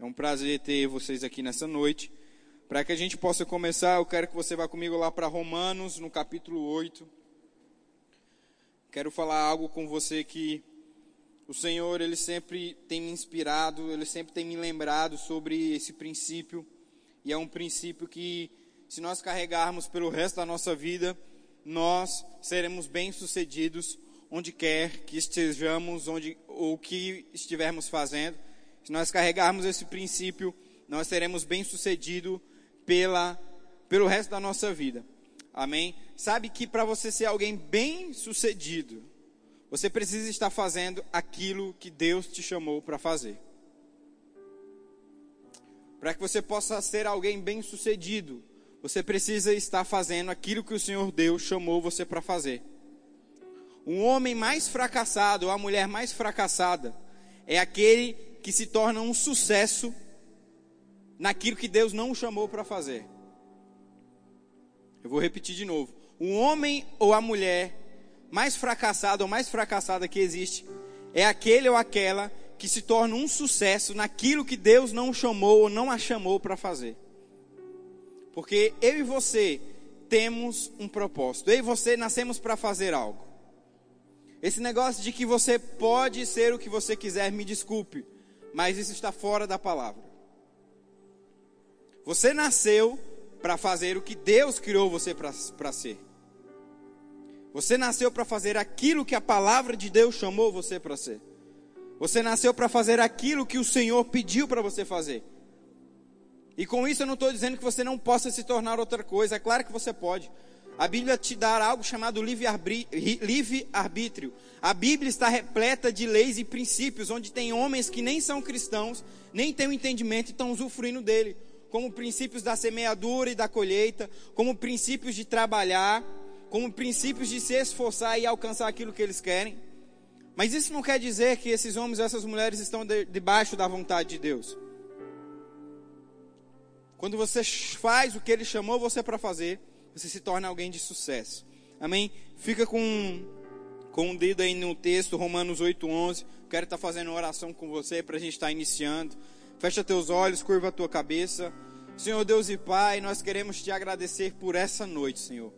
É um prazer ter vocês aqui nessa noite. Para que a gente possa começar, eu quero que você vá comigo lá para Romanos, no capítulo 8. Quero falar algo com você que o Senhor, ele sempre tem me inspirado, ele sempre tem me lembrado sobre esse princípio. E é um princípio que, se nós carregarmos pelo resto da nossa vida, nós seremos bem-sucedidos onde quer que estejamos, onde ou que estivermos fazendo se nós carregarmos esse princípio, nós seremos bem-sucedidos pela pelo resto da nossa vida. Amém? Sabe que para você ser alguém bem-sucedido, você precisa estar fazendo aquilo que Deus te chamou para fazer. Para que você possa ser alguém bem-sucedido, você precisa estar fazendo aquilo que o Senhor Deus chamou você para fazer. Um homem mais fracassado, ou a mulher mais fracassada, é aquele que se torna um sucesso naquilo que Deus não o chamou para fazer. Eu vou repetir de novo. O homem ou a mulher mais fracassado ou mais fracassada que existe é aquele ou aquela que se torna um sucesso naquilo que Deus não o chamou ou não a chamou para fazer. Porque eu e você temos um propósito. Eu e você nascemos para fazer algo. Esse negócio de que você pode ser o que você quiser, me desculpe mas isso está fora da palavra. Você nasceu para fazer o que Deus criou você para ser. Você nasceu para fazer aquilo que a palavra de Deus chamou você para ser. Você nasceu para fazer aquilo que o Senhor pediu para você fazer. E com isso eu não estou dizendo que você não possa se tornar outra coisa. É claro que você pode. A Bíblia te dá algo chamado livre-arbítrio. A Bíblia está repleta de leis e princípios, onde tem homens que nem são cristãos, nem têm o entendimento e estão usufruindo dele. Como princípios da semeadura e da colheita, como princípios de trabalhar, como princípios de se esforçar e alcançar aquilo que eles querem. Mas isso não quer dizer que esses homens e essas mulheres estão debaixo da vontade de Deus. Quando você faz o que ele chamou você para fazer, você se torna alguém de sucesso. Amém? Fica com, com um dedo aí no texto, Romanos 8,11. Quero estar fazendo uma oração com você para a gente estar iniciando. Fecha teus olhos, curva a tua cabeça. Senhor Deus e Pai, nós queremos te agradecer por essa noite, Senhor.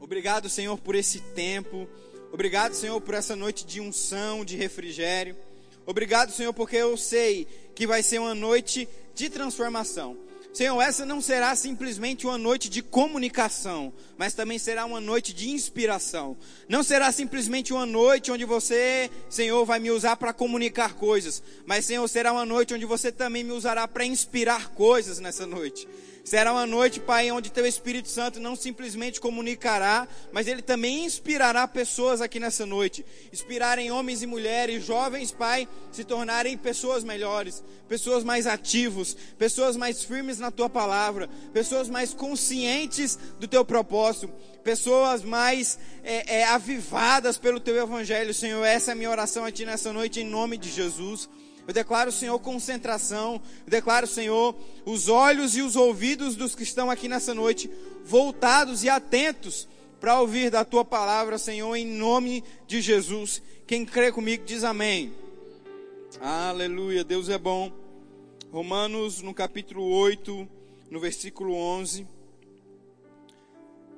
Obrigado, Senhor, por esse tempo. Obrigado, Senhor, por essa noite de unção, de refrigério. Obrigado, Senhor, porque eu sei que vai ser uma noite de transformação. Senhor, essa não será simplesmente uma noite de comunicação, mas também será uma noite de inspiração. Não será simplesmente uma noite onde você, Senhor, vai me usar para comunicar coisas, mas, Senhor, será uma noite onde você também me usará para inspirar coisas nessa noite. Será uma noite, Pai, onde Teu Espírito Santo não simplesmente comunicará, mas Ele também inspirará pessoas aqui nessa noite. Inspirarem homens e mulheres, jovens, Pai, se tornarem pessoas melhores, pessoas mais ativos, pessoas mais firmes na Tua palavra, pessoas mais conscientes do Teu propósito, pessoas mais é, é, avivadas pelo Teu Evangelho, Senhor. Essa é a minha oração a Ti nessa noite, em nome de Jesus. Eu declaro, Senhor, concentração. Eu declaro, Senhor, os olhos e os ouvidos dos que estão aqui nessa noite voltados e atentos para ouvir da tua palavra, Senhor, em nome de Jesus. Quem crê comigo diz amém. Aleluia, Deus é bom. Romanos, no capítulo 8, no versículo 11.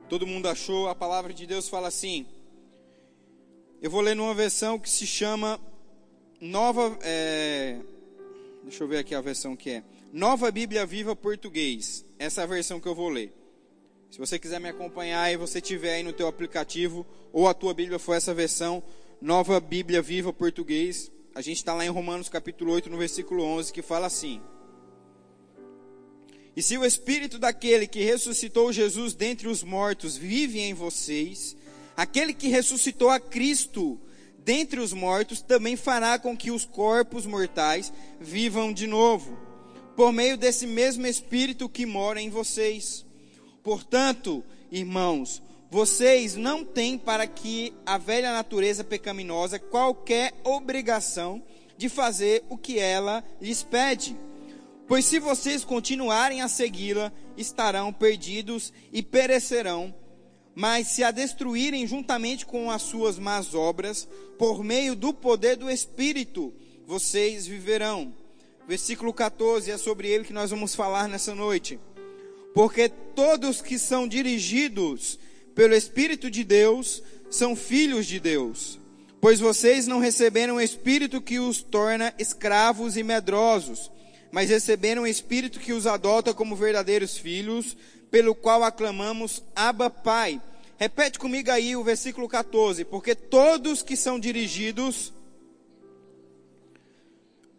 Todo mundo achou? A palavra de Deus fala assim. Eu vou ler numa versão que se chama Nova. É, deixa eu ver aqui a versão que é. Nova Bíblia Viva Português. Essa é a versão que eu vou ler. Se você quiser me acompanhar e você tiver aí no teu aplicativo ou a tua Bíblia for essa versão, Nova Bíblia Viva Português, a gente está lá em Romanos capítulo 8, no versículo 11, que fala assim: E se o Espírito daquele que ressuscitou Jesus dentre os mortos vive em vocês, aquele que ressuscitou a Cristo dentre os mortos, também fará com que os corpos mortais vivam de novo, por meio desse mesmo Espírito que mora em vocês. Portanto, irmãos, vocês não têm para que a velha natureza pecaminosa qualquer obrigação de fazer o que ela lhes pede. Pois se vocês continuarem a segui-la, estarão perdidos e perecerão mas se a destruírem juntamente com as suas más obras, por meio do poder do Espírito, vocês viverão. Versículo 14 é sobre ele que nós vamos falar nessa noite. Porque todos que são dirigidos pelo Espírito de Deus são filhos de Deus. Pois vocês não receberam o Espírito que os torna escravos e medrosos, mas receberam o Espírito que os adota como verdadeiros filhos, pelo qual aclamamos Abba Pai. Repete comigo aí o versículo 14. Porque todos que são dirigidos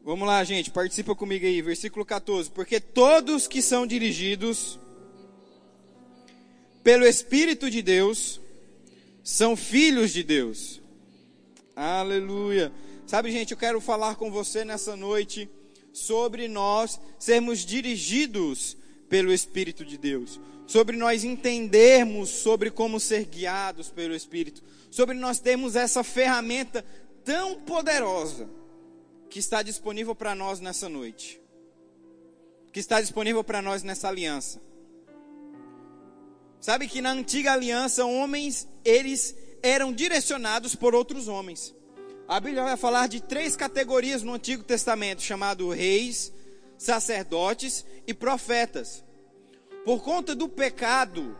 Vamos lá, gente, participa comigo aí, versículo 14. Porque todos que são dirigidos pelo Espírito de Deus são filhos de Deus. Aleluia. Sabe, gente, eu quero falar com você nessa noite sobre nós sermos dirigidos pelo Espírito de Deus, sobre nós entendermos sobre como ser guiados pelo Espírito, sobre nós termos essa ferramenta tão poderosa que está disponível para nós nessa noite, que está disponível para nós nessa aliança. Sabe que na antiga aliança, homens, eles eram direcionados por outros homens. A Bíblia vai falar de três categorias no Antigo Testamento, chamado reis, sacerdotes e profetas. Por conta do pecado,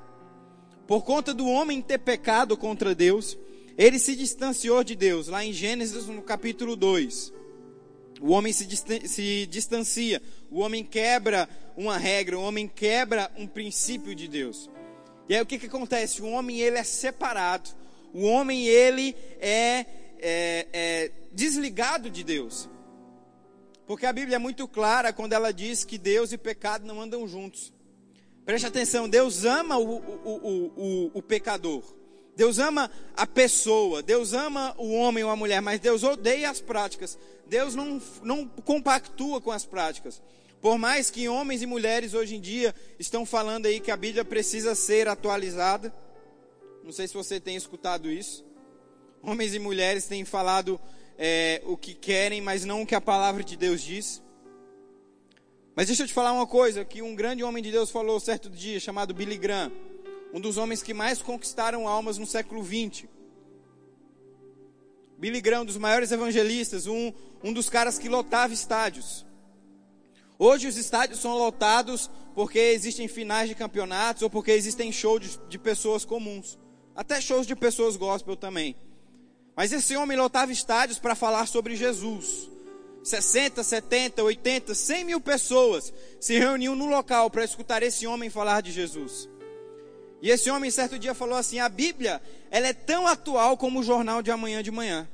por conta do homem ter pecado contra Deus, ele se distanciou de Deus, lá em Gênesis no capítulo 2. O homem se, distancia, o homem quebra uma regra, o homem quebra um princípio de Deus. E aí o que, que acontece? O homem ele é separado, o homem ele é, é, é desligado de Deus. Porque a Bíblia é muito clara quando ela diz que Deus e pecado não andam juntos. Preste atenção, Deus ama o, o, o, o, pecador. Deus ama a pessoa, Deus ama o homem ou a mulher, mas Deus odeia as práticas. Deus não, não compactua com as práticas. Por mais que homens e mulheres hoje em dia estão falando aí que a Bíblia precisa ser atualizada. Não sei se você tem escutado isso. Homens e mulheres têm falado é, o que querem, mas não o que a palavra de Deus diz. Mas deixa eu te falar uma coisa que um grande homem de Deus falou certo dia, chamado Billy Graham um dos homens que mais conquistaram almas no século XX. Billy Graham, um dos maiores evangelistas, um, um dos caras que lotava estádios. Hoje os estádios são lotados porque existem finais de campeonatos ou porque existem shows de, de pessoas comuns. Até shows de pessoas gospel também. Mas esse homem lotava estádios para falar sobre Jesus. 60, 70, 80, 100 mil pessoas se reuniam no local para escutar esse homem falar de Jesus. E esse homem certo dia falou assim: a Bíblia, ela é tão atual como o jornal de amanhã de manhã.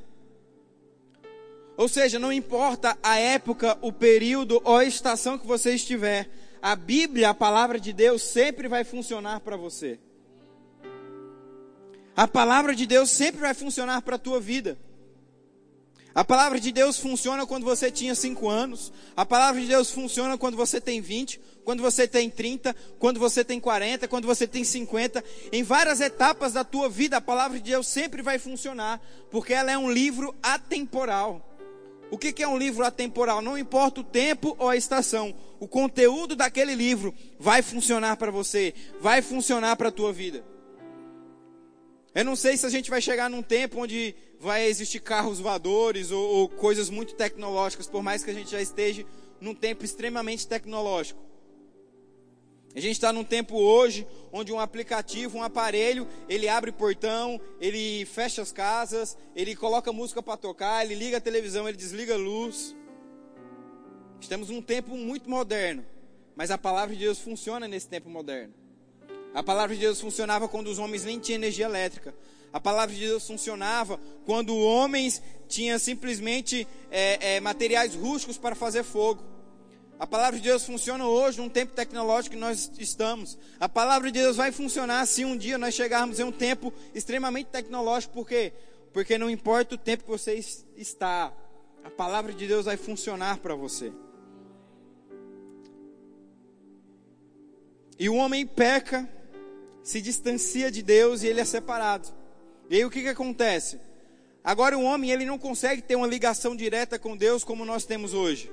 Ou seja, não importa a época, o período ou a estação que você estiver, a Bíblia, a palavra de Deus, sempre vai funcionar para você. A palavra de Deus sempre vai funcionar para a tua vida. A palavra de Deus funciona quando você tinha 5 anos. A palavra de Deus funciona quando você tem 20, quando você tem 30, quando você tem 40, quando você tem 50. Em várias etapas da tua vida, a palavra de Deus sempre vai funcionar, porque ela é um livro atemporal. O que é um livro atemporal? Não importa o tempo ou a estação, o conteúdo daquele livro vai funcionar para você, vai funcionar para a tua vida. Eu não sei se a gente vai chegar num tempo onde vai existir carros voadores ou, ou coisas muito tecnológicas, por mais que a gente já esteja num tempo extremamente tecnológico. A gente está num tempo hoje onde um aplicativo, um aparelho, ele abre portão, ele fecha as casas, ele coloca música para tocar, ele liga a televisão, ele desliga a luz. Estamos num tempo muito moderno, mas a palavra de Deus funciona nesse tempo moderno. A palavra de Deus funcionava quando os homens nem tinham energia elétrica. A palavra de Deus funcionava quando homens tinham simplesmente é, é, materiais rústicos para fazer fogo. A palavra de Deus funciona hoje, num tempo tecnológico que nós estamos. A palavra de Deus vai funcionar se um dia nós chegarmos em um tempo extremamente tecnológico. Por quê? Porque não importa o tempo que você está, a palavra de Deus vai funcionar para você. E o homem peca, se distancia de Deus e ele é separado. E aí o que, que acontece? Agora o homem ele não consegue ter uma ligação direta com Deus como nós temos hoje.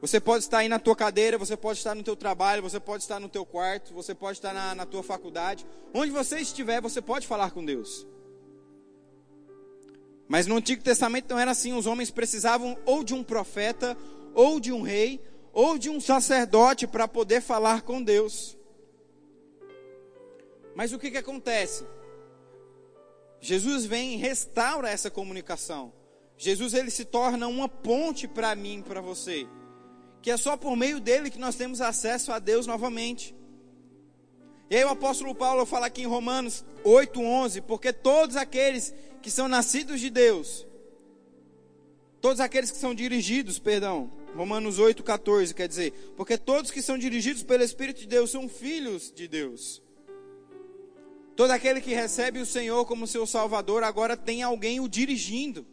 Você pode estar aí na tua cadeira, você pode estar no teu trabalho, você pode estar no teu quarto, você pode estar na, na tua faculdade. Onde você estiver, você pode falar com Deus. Mas no Antigo Testamento não era assim. Os homens precisavam ou de um profeta ou de um rei, ou de um sacerdote para poder falar com Deus. Mas o que, que acontece? Jesus vem e restaura essa comunicação. Jesus ele se torna uma ponte para mim para você. Que é só por meio dele que nós temos acesso a Deus novamente. E aí o apóstolo Paulo fala aqui em Romanos 8:11, porque todos aqueles que são nascidos de Deus, todos aqueles que são dirigidos, perdão, Romanos 8:14 quer dizer, porque todos que são dirigidos pelo Espírito de Deus são filhos de Deus. Todo aquele que recebe o Senhor como seu Salvador agora tem alguém o dirigindo.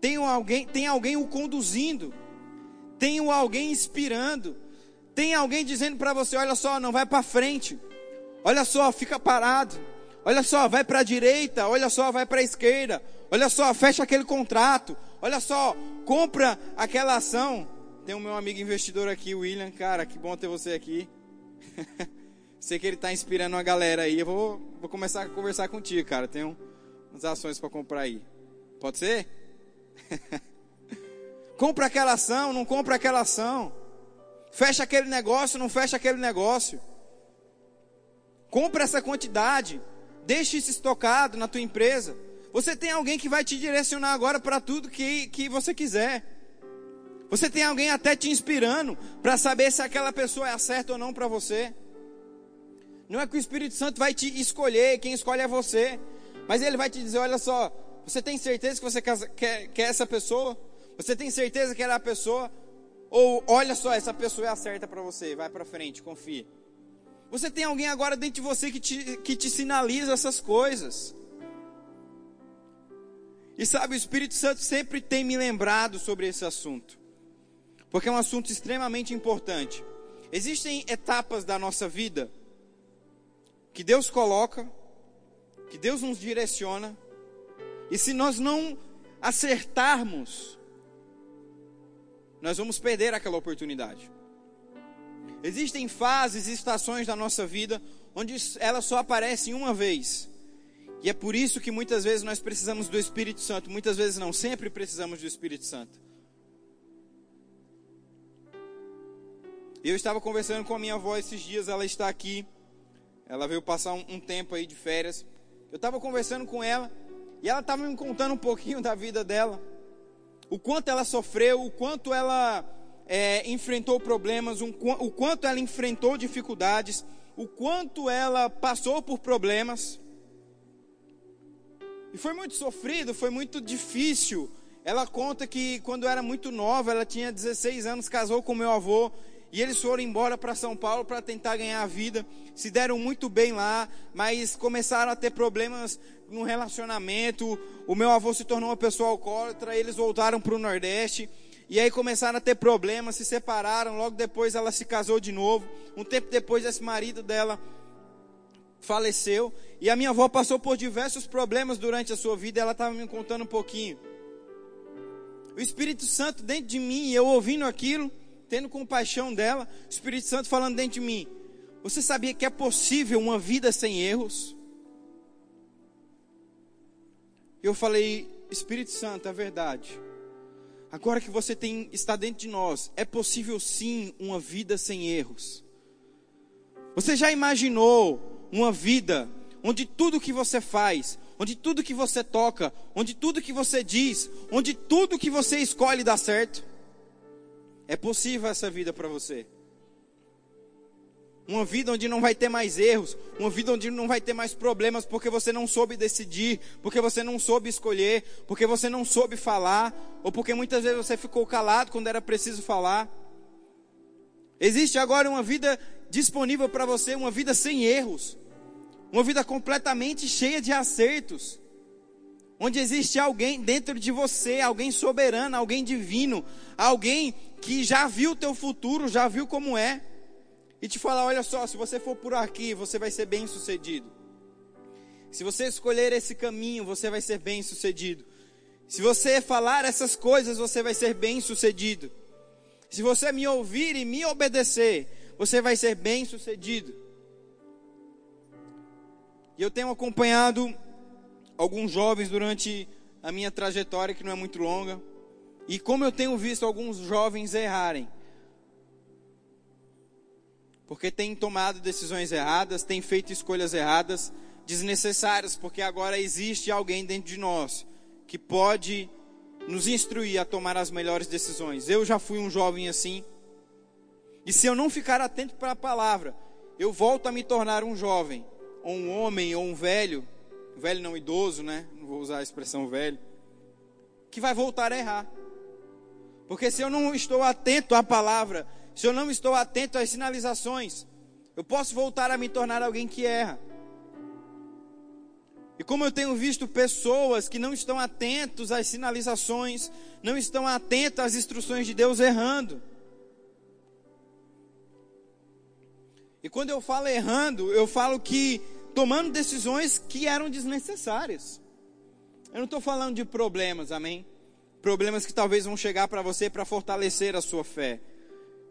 Tem alguém, tem alguém o conduzindo. Tem alguém inspirando. Tem alguém dizendo para você: olha só, não vai para frente. Olha só, fica parado. Olha só, vai para a direita. Olha só, vai para a esquerda. Olha só, fecha aquele contrato. Olha só, compra aquela ação. Tem o meu amigo investidor aqui, William. Cara, que bom ter você aqui. Sei que ele está inspirando uma galera aí. Eu vou, vou começar a conversar contigo, cara. Tem um, umas ações para comprar aí. Pode ser? compra aquela ação, não compra aquela ação. Fecha aquele negócio, não fecha aquele negócio. Compra essa quantidade. Deixe isso estocado na tua empresa. Você tem alguém que vai te direcionar agora para tudo que, que você quiser. Você tem alguém até te inspirando para saber se aquela pessoa é certa ou não para você. Não é que o Espírito Santo vai te escolher, quem escolhe é você. Mas ele vai te dizer: olha só, você tem certeza que você quer, quer essa pessoa? Você tem certeza que ela é a pessoa? Ou olha só, essa pessoa é a certa para você, vai para frente, confia. Você tem alguém agora dentro de você que te, que te sinaliza essas coisas. E sabe, o Espírito Santo sempre tem me lembrado sobre esse assunto, porque é um assunto extremamente importante. Existem etapas da nossa vida que Deus coloca, que Deus nos direciona, e se nós não acertarmos nós vamos perder aquela oportunidade. Existem fases e estações da nossa vida onde elas só aparecem uma vez. E é por isso que muitas vezes nós precisamos do Espírito Santo, muitas vezes não, sempre precisamos do Espírito Santo. Eu estava conversando com a minha avó esses dias, ela está aqui. Ela veio passar um, um tempo aí de férias. Eu estava conversando com ela e ela estava me contando um pouquinho da vida dela o quanto ela sofreu, o quanto ela é, enfrentou problemas, um, o quanto ela enfrentou dificuldades, o quanto ela passou por problemas. E foi muito sofrido, foi muito difícil. Ela conta que quando era muito nova, ela tinha 16 anos, casou com meu avô e eles foram embora para São Paulo para tentar ganhar a vida. Se deram muito bem lá, mas começaram a ter problemas no relacionamento. O meu avô se tornou uma pessoa alcoólatra, eles voltaram para o Nordeste. E aí começaram a ter problemas, se separaram. Logo depois ela se casou de novo. Um tempo depois, esse marido dela faleceu. E a minha avó passou por diversos problemas durante a sua vida. Ela estava me contando um pouquinho. O Espírito Santo dentro de mim, eu ouvindo aquilo, tendo compaixão dela, o Espírito Santo falando dentro de mim: Você sabia que é possível uma vida sem erros? Eu falei: Espírito Santo, é verdade. Agora que você tem, está dentro de nós, é possível sim uma vida sem erros. Você já imaginou uma vida onde tudo que você faz, onde tudo que você toca, onde tudo que você diz, onde tudo que você escolhe dá certo? É possível essa vida para você. Uma vida onde não vai ter mais erros, uma vida onde não vai ter mais problemas porque você não soube decidir, porque você não soube escolher, porque você não soube falar, ou porque muitas vezes você ficou calado quando era preciso falar. Existe agora uma vida disponível para você, uma vida sem erros, uma vida completamente cheia de acertos, onde existe alguém dentro de você, alguém soberano, alguém divino, alguém que já viu o teu futuro, já viu como é, e te falar: olha só, se você for por aqui, você vai ser bem sucedido. Se você escolher esse caminho, você vai ser bem sucedido. Se você falar essas coisas, você vai ser bem sucedido. Se você me ouvir e me obedecer, você vai ser bem sucedido. E eu tenho acompanhado alguns jovens durante a minha trajetória, que não é muito longa. E como eu tenho visto alguns jovens errarem, porque têm tomado decisões erradas, têm feito escolhas erradas, desnecessárias, porque agora existe alguém dentro de nós que pode nos instruir a tomar as melhores decisões. Eu já fui um jovem assim, e se eu não ficar atento para a palavra, eu volto a me tornar um jovem, ou um homem, ou um velho, velho não idoso, né? Não vou usar a expressão velho, que vai voltar a errar. Porque se eu não estou atento à palavra, se eu não estou atento às sinalizações, eu posso voltar a me tornar alguém que erra. E como eu tenho visto pessoas que não estão atentos às sinalizações, não estão atentos às instruções de Deus errando. E quando eu falo errando, eu falo que tomando decisões que eram desnecessárias. Eu não estou falando de problemas, amém? Problemas que talvez vão chegar para você para fortalecer a sua fé.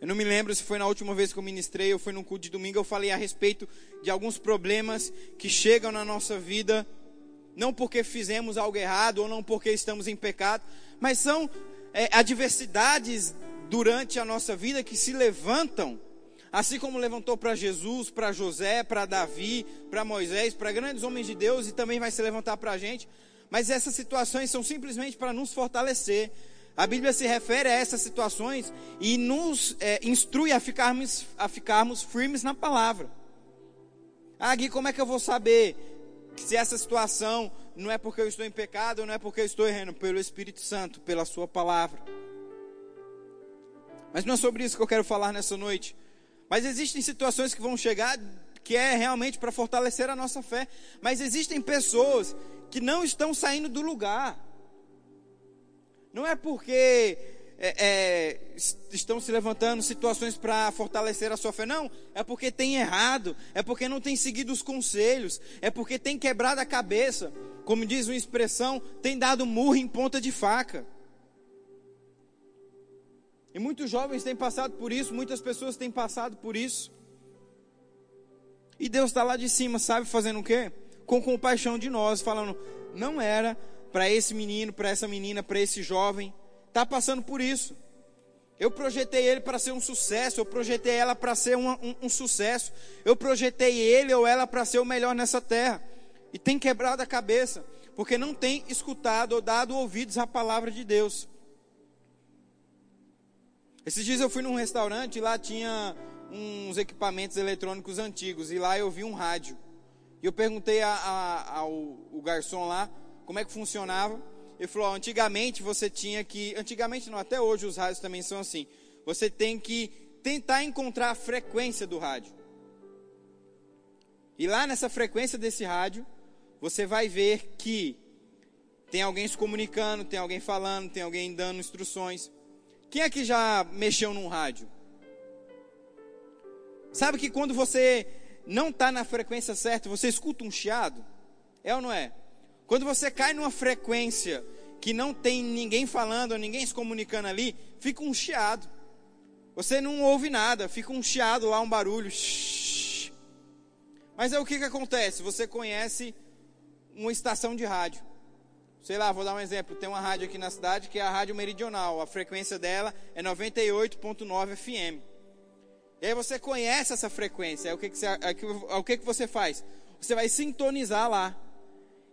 Eu não me lembro se foi na última vez que eu ministrei ou foi num culto de domingo, eu falei a respeito de alguns problemas que chegam na nossa vida, não porque fizemos algo errado ou não porque estamos em pecado, mas são é, adversidades durante a nossa vida que se levantam Assim como levantou para Jesus, para José, para Davi, para Moisés, para grandes homens de Deus e também vai se levantar para a gente. Mas essas situações são simplesmente para nos fortalecer. A Bíblia se refere a essas situações e nos é, instrui a ficarmos, a ficarmos firmes na palavra. Ah, Gui, como é que eu vou saber se essa situação não é porque eu estou em pecado não é porque eu estou errando? Pelo Espírito Santo, pela Sua palavra. Mas não é sobre isso que eu quero falar nessa noite. Mas existem situações que vão chegar que é realmente para fortalecer a nossa fé. Mas existem pessoas que não estão saindo do lugar. Não é porque é, é, estão se levantando situações para fortalecer a sua fé, não. É porque tem errado, é porque não tem seguido os conselhos, é porque tem quebrado a cabeça. Como diz uma expressão, tem dado murro em ponta de faca. E muitos jovens têm passado por isso, muitas pessoas têm passado por isso. E Deus está lá de cima, sabe, fazendo o quê? Com compaixão de nós, falando: não era para esse menino, para essa menina, para esse jovem, está passando por isso. Eu projetei ele para ser um sucesso, eu projetei ela para ser um, um, um, sucesso, eu projetei ele ou ela para ser o melhor nessa terra. E tem quebrado a cabeça, porque não tem escutado ou dado ouvidos à palavra de Deus. Esses dias eu fui num restaurante e lá tinha uns equipamentos eletrônicos antigos e lá eu vi um rádio. E eu perguntei a, a, ao garçom lá como é que funcionava. Ele falou: antigamente você tinha que. Antigamente não, até hoje os rádios também são assim. Você tem que tentar encontrar a frequência do rádio. E lá nessa frequência desse rádio, você vai ver que tem alguém se comunicando, tem alguém falando, tem alguém dando instruções. Quem é que já mexeu num rádio? Sabe que quando você não está na frequência certa, você escuta um chiado? É ou não é? Quando você cai numa frequência que não tem ninguém falando, ninguém se comunicando ali, fica um chiado. Você não ouve nada, fica um chiado lá, um barulho. Mas é o que, que acontece? Você conhece uma estação de rádio. Sei lá, vou dar um exemplo. Tem uma rádio aqui na cidade que é a Rádio Meridional. A frequência dela é 98.9 FM. E aí você conhece essa frequência. Aí o que, que, você, o que, que você faz? Você vai sintonizar lá.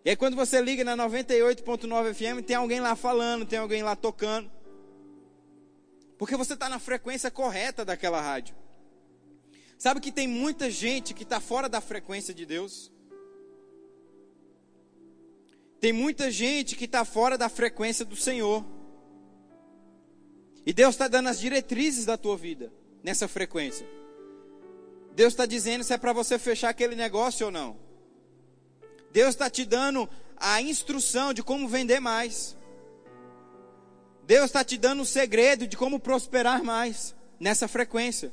E aí quando você liga na 98.9 FM, tem alguém lá falando, tem alguém lá tocando. Porque você está na frequência correta daquela rádio. Sabe que tem muita gente que está fora da frequência de Deus? Tem muita gente que está fora da frequência do Senhor. E Deus está dando as diretrizes da tua vida nessa frequência. Deus está dizendo se é para você fechar aquele negócio ou não. Deus está te dando a instrução de como vender mais. Deus está te dando o segredo de como prosperar mais nessa frequência.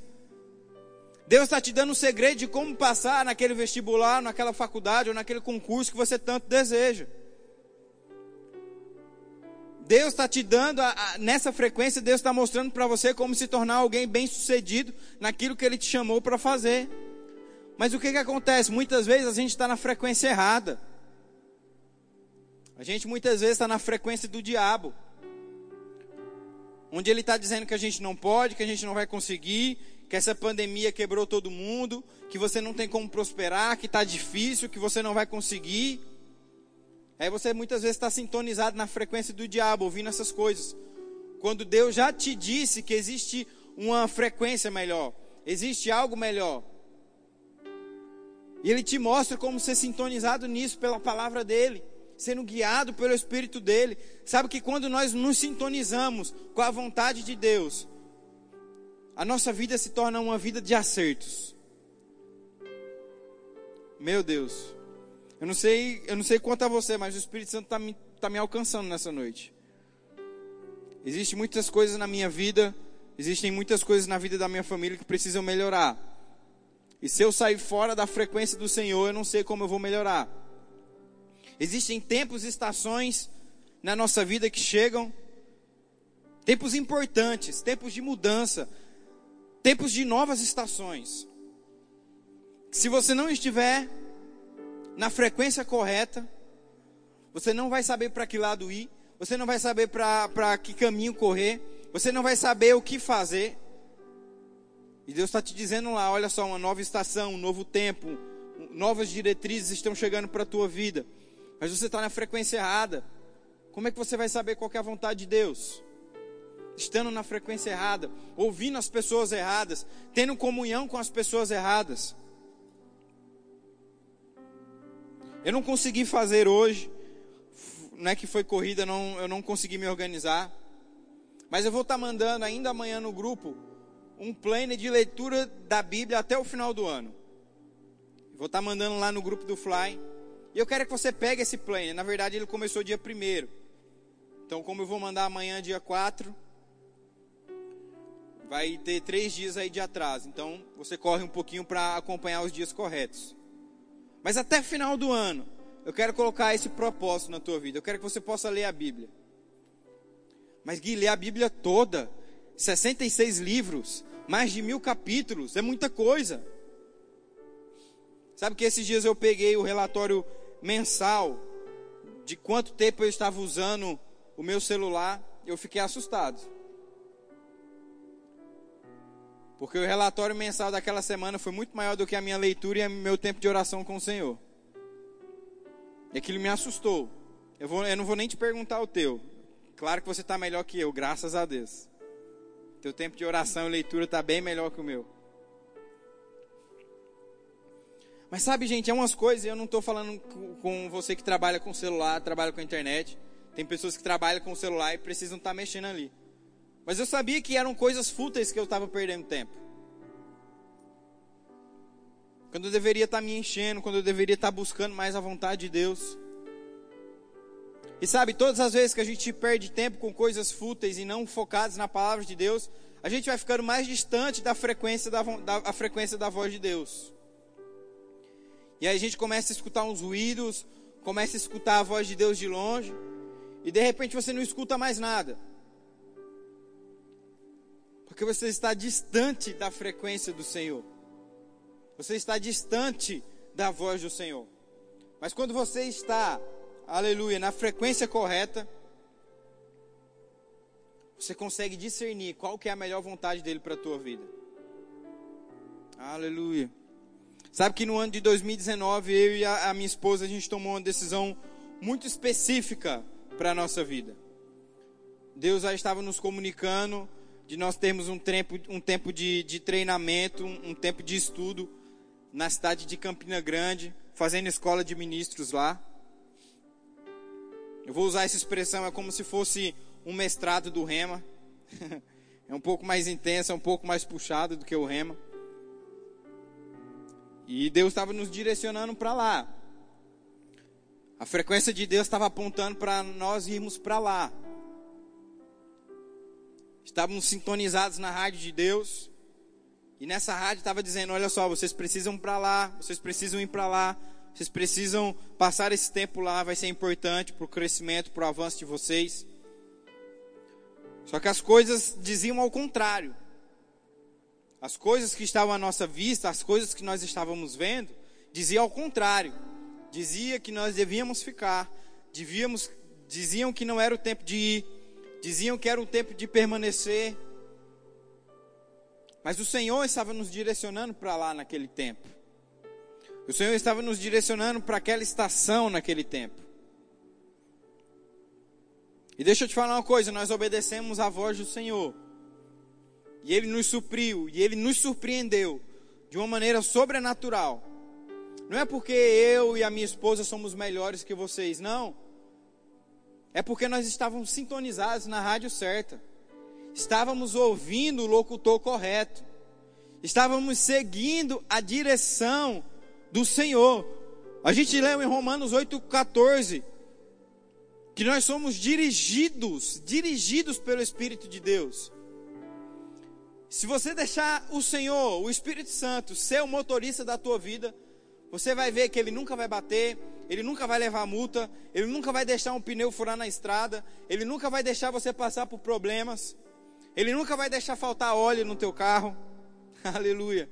Deus está te dando o segredo de como passar naquele vestibular, naquela faculdade ou naquele concurso que você tanto deseja. Deus está te dando, a, a, nessa frequência, Deus está mostrando para você como se tornar alguém bem sucedido naquilo que Ele te chamou para fazer. Mas o que, que acontece? Muitas vezes a gente está na frequência errada. A gente muitas vezes está na frequência do diabo. onde ele está dizendo que a gente não pode, que a gente não vai conseguir, que essa pandemia quebrou todo mundo, que você não tem como prosperar, que está difícil, que você não vai conseguir. Aí você muitas vezes está sintonizado na frequência do diabo, ouvindo essas coisas. Quando Deus já te disse que existe uma frequência melhor, existe algo melhor. E Ele te mostra como ser sintonizado nisso pela palavra dEle, sendo guiado pelo Espírito dEle. Sabe que quando nós nos sintonizamos com a vontade de Deus, a nossa vida se torna uma vida de acertos. Meu Deus. Eu não sei, eu não sei quanto a você, mas o Espírito Santo está me, tá me alcançando nessa noite. Existem muitas coisas na minha vida, existem muitas coisas na vida da minha família que precisam melhorar. E se eu sair fora da frequência do Senhor, eu não sei como eu vou melhorar. Existem tempos e estações na nossa vida que chegam, tempos importantes, tempos de mudança, tempos de novas estações. Se você não estiver na frequência correta, você não vai saber para que lado ir, você não vai saber para que caminho correr, você não vai saber o que fazer. E Deus está te dizendo lá: olha só, uma nova estação, um novo tempo, novas diretrizes estão chegando para a tua vida, mas você está na frequência errada. Como é que você vai saber qual é a vontade de Deus? Estando na frequência errada, ouvindo as pessoas erradas, tendo comunhão com as pessoas erradas. Eu não consegui fazer hoje, não é que foi corrida, não, eu não consegui me organizar. Mas eu vou estar tá mandando ainda amanhã no grupo um plano de leitura da Bíblia até o final do ano. Vou estar tá mandando lá no grupo do Fly. E eu quero que você pegue esse plano. Na verdade, ele começou dia 1 Então, como eu vou mandar amanhã, dia 4, vai ter três dias aí de atraso. Então, você corre um pouquinho para acompanhar os dias corretos. Mas até final do ano, eu quero colocar esse propósito na tua vida. Eu quero que você possa ler a Bíblia. Mas Gui, ler a Bíblia toda, 66 livros, mais de mil capítulos, é muita coisa. Sabe que esses dias eu peguei o relatório mensal de quanto tempo eu estava usando o meu celular, eu fiquei assustado. Porque o relatório mensal daquela semana foi muito maior do que a minha leitura e meu tempo de oração com o Senhor. E aquilo me assustou. Eu, vou, eu não vou nem te perguntar o teu. Claro que você está melhor que eu, graças a Deus. Teu tempo de oração e leitura está bem melhor que o meu. Mas sabe, gente, é umas coisas, eu não estou falando com você que trabalha com celular, trabalha com internet. Tem pessoas que trabalham com celular e precisam estar tá mexendo ali. Mas eu sabia que eram coisas fúteis que eu estava perdendo tempo. Quando eu deveria estar me enchendo, quando eu deveria estar buscando mais a vontade de Deus. E sabe, todas as vezes que a gente perde tempo com coisas fúteis e não focadas na palavra de Deus, a gente vai ficando mais distante da frequência da, da, a frequência da voz de Deus. E aí a gente começa a escutar uns ruídos, começa a escutar a voz de Deus de longe, e de repente você não escuta mais nada. Porque você está distante da frequência do Senhor. Você está distante da voz do Senhor. Mas quando você está, aleluia, na frequência correta, você consegue discernir qual que é a melhor vontade dele para a tua vida. Aleluia. Sabe que no ano de 2019, eu e a, minha esposa, a gente tomou uma decisão muito específica para a nossa vida. Deus já estava nos comunicando de nós termos um tempo, um tempo de, de treinamento, um, tempo de estudo na cidade de Campina Grande, fazendo escola de ministros lá. Eu vou usar essa expressão, é como se fosse um mestrado do Rema. é um pouco mais intenso, é um pouco mais puxado do que o Rema. E Deus estava nos direcionando para lá. A frequência de Deus estava apontando para nós irmos para lá. Estávamos sintonizados na rádio de Deus. E nessa rádio estava dizendo: olha só, vocês precisam para lá, vocês precisam ir para lá, vocês precisam passar esse tempo lá, vai ser importante para o crescimento, para o avanço de vocês. Só que as coisas diziam ao contrário. As coisas que estavam à nossa vista, as coisas que nós estávamos vendo, diziam ao contrário. Dizia que nós devíamos ficar, devíamos, diziam que não era o tempo de ir, diziam que era um tempo de permanecer. Mas o Senhor estava nos direcionando para lá naquele tempo. O Senhor estava nos direcionando para aquela estação naquele tempo. E deixa eu te falar uma coisa: nós obedecemos a voz do Senhor. E Ele nos supriu, e Ele nos surpreendeu de uma maneira sobrenatural. Não é porque eu e a minha esposa somos melhores que vocês, não. É porque nós estávamos sintonizados na rádio certa. Estávamos ouvindo o locutor correto. Estávamos seguindo a direção do Senhor. A gente leu em Romanos 8,14 que nós somos dirigidos, dirigidos pelo Espírito de Deus. Se você deixar o Senhor, o Espírito Santo, ser o motorista da tua vida, você vai ver que ele nunca vai bater, ele nunca vai levar multa, ele nunca vai deixar um pneu furar na estrada, ele nunca vai deixar você passar por problemas, ele nunca vai deixar faltar óleo no teu carro. Aleluia.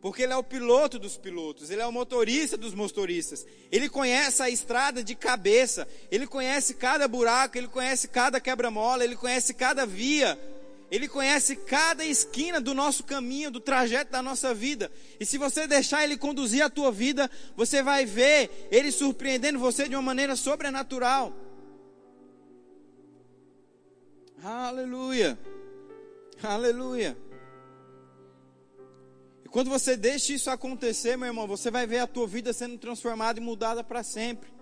Porque ele é o piloto dos pilotos, ele é o motorista dos motoristas. Ele conhece a estrada de cabeça, ele conhece cada buraco, ele conhece cada quebra-mola, ele conhece cada via. Ele conhece cada esquina do nosso caminho, do trajeto da nossa vida. E se você deixar ele conduzir a tua vida, você vai ver ele surpreendendo você de uma maneira sobrenatural. Aleluia. Aleluia. Quando você deixa isso acontecer, meu irmão, você vai ver a tua vida sendo transformada e mudada para sempre.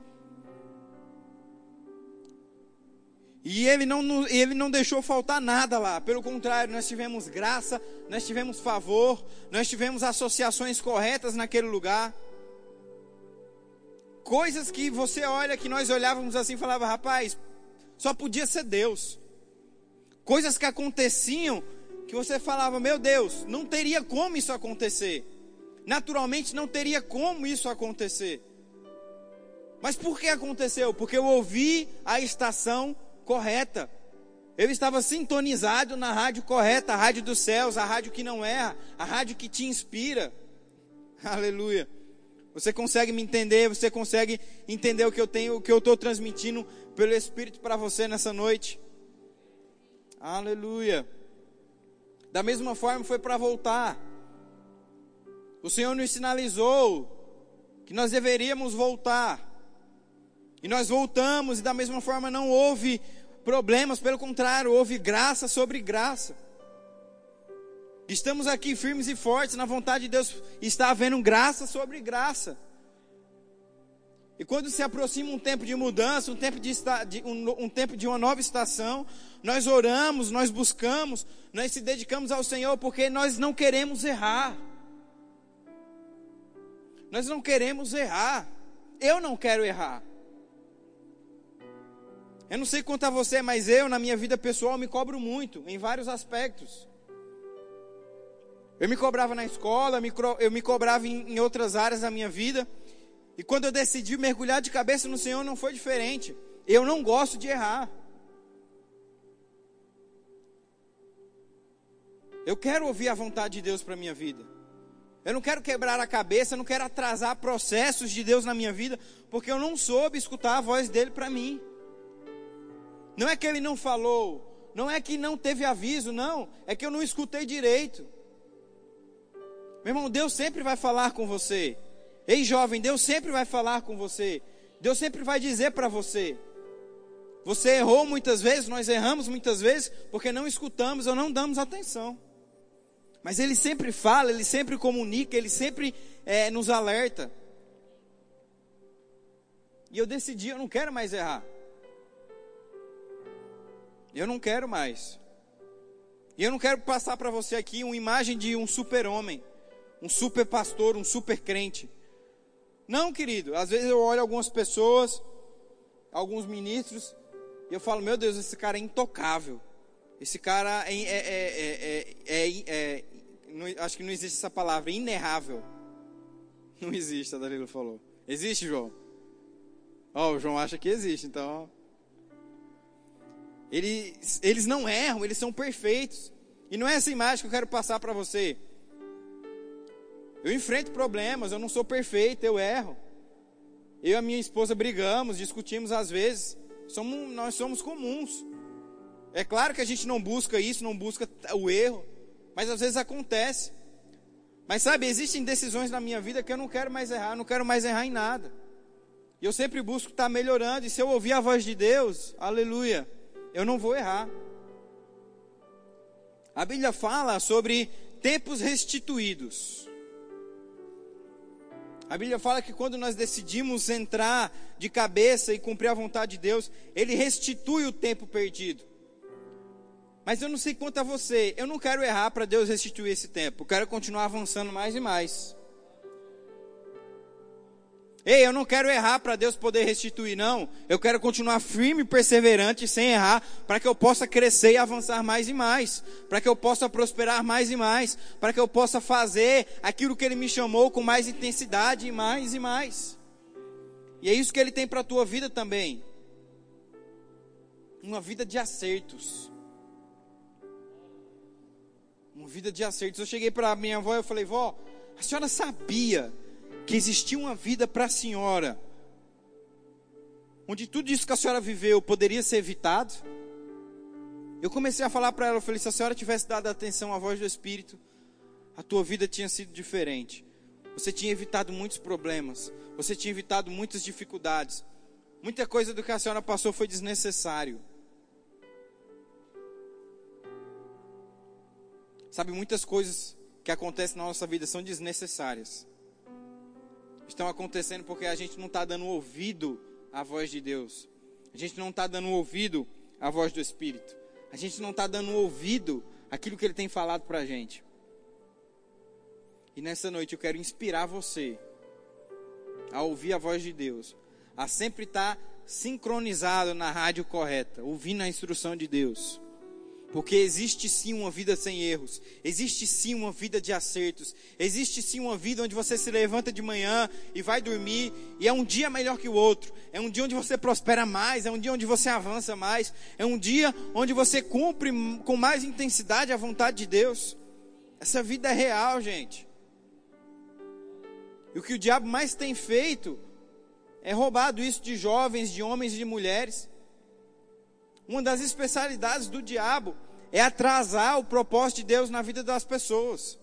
E ele não, ele não deixou faltar nada lá. Pelo contrário, nós tivemos graça, nós tivemos favor, nós tivemos associações corretas naquele lugar. Coisas que você olha, que nós olhávamos assim e falava, rapaz, só podia ser Deus. Coisas que aconteciam que você falava, meu Deus, não teria como isso acontecer. Naturalmente não teria como isso acontecer. Mas por que aconteceu? Porque eu ouvi a estação correta. Eu estava sintonizado na rádio correta, a rádio dos céus, a rádio que não erra, a rádio que te inspira. Aleluia. Você consegue me entender? Você consegue entender o que eu tenho, o que eu estou transmitindo pelo Espírito para você nessa noite? Aleluia. Da mesma forma foi para voltar. O Senhor nos sinalizou que nós deveríamos voltar. E nós voltamos, e da mesma forma não houve problemas, pelo contrário, houve graça sobre graça. Estamos aqui firmes e fortes na vontade de Deus, está havendo graça sobre graça. E quando se aproxima um tempo de mudança, um tempo de, um, um tempo de uma nova estação, nós oramos, nós buscamos, nós se dedicamos ao Senhor porque nós não queremos errar. Nós não queremos errar. Eu não quero errar. Eu não sei quanto a você, mas eu, na minha vida pessoal, me cobro muito, em vários aspectos. Eu me cobrava na escola, eu me cobrava em, outras áreas da minha vida. E quando eu decidi mergulhar de cabeça no Senhor, não foi diferente. Eu não gosto de errar. Eu quero ouvir a vontade de Deus para a minha vida. Eu não quero quebrar a cabeça, eu não quero atrasar processos de Deus na minha vida, porque eu não soube escutar a voz dele para mim. Não é que ele não falou, não é que não teve aviso, não, é que eu não escutei direito. Meu irmão, Deus sempre vai falar com você. Ei, jovem, Deus sempre vai falar com você. Deus sempre vai dizer para você. Você errou muitas vezes, nós erramos muitas vezes, porque não escutamos ou não damos atenção. Mas ele sempre fala, ele sempre comunica, ele sempre é, nos alerta. E eu decidi, eu não quero mais errar. Eu não quero mais. E eu não quero passar para você aqui uma imagem de um super-homem, um super pastor, um super crente. Não, querido. Às vezes eu olho algumas pessoas, alguns ministros, e eu falo, meu Deus, esse cara é intocável. Esse cara é, é, é, é não, acho que não existe essa palavra, inerrável. Não existe, a Dalila falou. Existe, João? Ó, oh, o João acha que existe, então. Eles, eles não erram, eles são perfeitos. E não é essa imagem que eu quero passar para você. Eu enfrento problemas, eu não sou perfeito, eu erro. Eu e a minha esposa brigamos, discutimos às vezes. Somos, nós somos comuns. É claro que a gente não busca isso, não busca o erro, mas às vezes acontece. Mas sabe, existem decisões na minha vida que eu não quero mais errar, não quero mais errar em nada. E eu sempre busco estar melhorando, e se eu ouvir a voz de Deus, aleluia, eu não vou errar. A Bíblia fala sobre tempos restituídos. A Bíblia fala que quando nós decidimos entrar de cabeça e cumprir a vontade de Deus, Ele restitui o tempo perdido. Mas eu não sei quanto a você, eu não quero errar para Deus restituir esse tempo, eu quero continuar avançando mais e mais. Ei, eu não quero errar para Deus poder restituir, não. Eu quero continuar firme e perseverante sem errar, para que eu possa crescer e avançar mais e mais, para que eu possa prosperar mais e mais, para que eu possa fazer aquilo que Ele me chamou com mais intensidade e mais e mais. E é isso que Ele tem para a tua vida também. Uma vida de acertos. Uma vida de acertos. Eu cheguei para minha avó e falei, vó, a senhora sabia que existia uma vida para a senhora, onde tudo isso que a senhora viveu poderia ser evitado. Eu comecei a falar para ela, eu falei, se a senhora tivesse dado atenção à voz do Espírito, a tua vida tinha sido diferente. Você tinha evitado muitos problemas, você tinha evitado muitas dificuldades. Muita coisa do que a senhora passou foi desnecessário. Sabe, muitas coisas que acontecem na nossa vida são desnecessárias estão acontecendo porque a gente não está dando ouvido à voz de Deus. A gente não está dando ouvido à voz do Espírito. A gente não está dando ouvido àquilo que Ele tem falado para a gente. E nessa noite eu quero inspirar você a ouvir a voz de Deus, a sempre estar tá sincronizado na rádio correta, ouvindo a instrução de Deus. Porque existe sim uma vida sem erros, existe sim uma vida de acertos, existe sim uma vida onde você se levanta de manhã e vai dormir, e é um dia melhor que o outro, é um dia onde você prospera mais, é um dia onde você avança mais, é um dia onde você cumpre com mais intensidade a vontade de Deus. Essa vida é real, gente. E o que o diabo mais tem feito é roubado isso de jovens, de homens e de mulheres. Uma das especialidades do diabo é atrasar o propósito de Deus na vida das pessoas.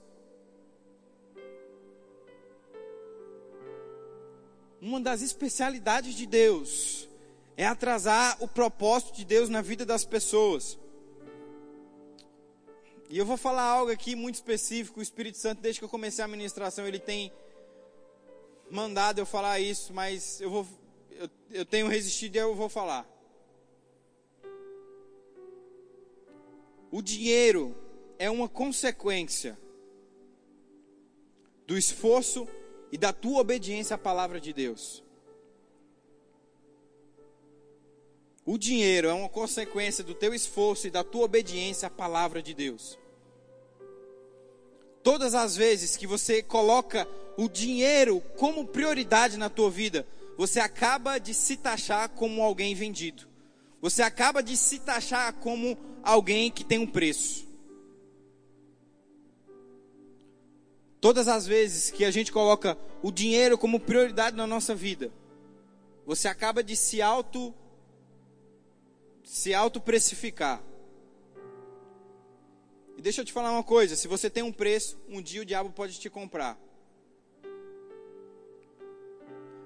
Uma das especialidades de Deus é atrasar o propósito de Deus na vida das pessoas. E eu vou falar algo aqui muito específico. O Espírito Santo, desde que eu comecei a ministração, ele tem mandado eu falar isso, mas eu vou, eu, eu tenho resistido e eu vou falar. O dinheiro é uma consequência do esforço e da tua obediência à palavra de Deus. O dinheiro é uma consequência do teu esforço e da tua obediência à palavra de Deus. Todas as vezes que você coloca o dinheiro como prioridade na tua vida, você acaba de se taxar como alguém vendido. Você acaba de se taxar como alguém que tem um preço. Todas as vezes que a gente coloca o dinheiro como prioridade na nossa vida, você acaba de se auto se auto precificar. E deixa eu te falar uma coisa, se você tem um preço, um dia o diabo pode te comprar.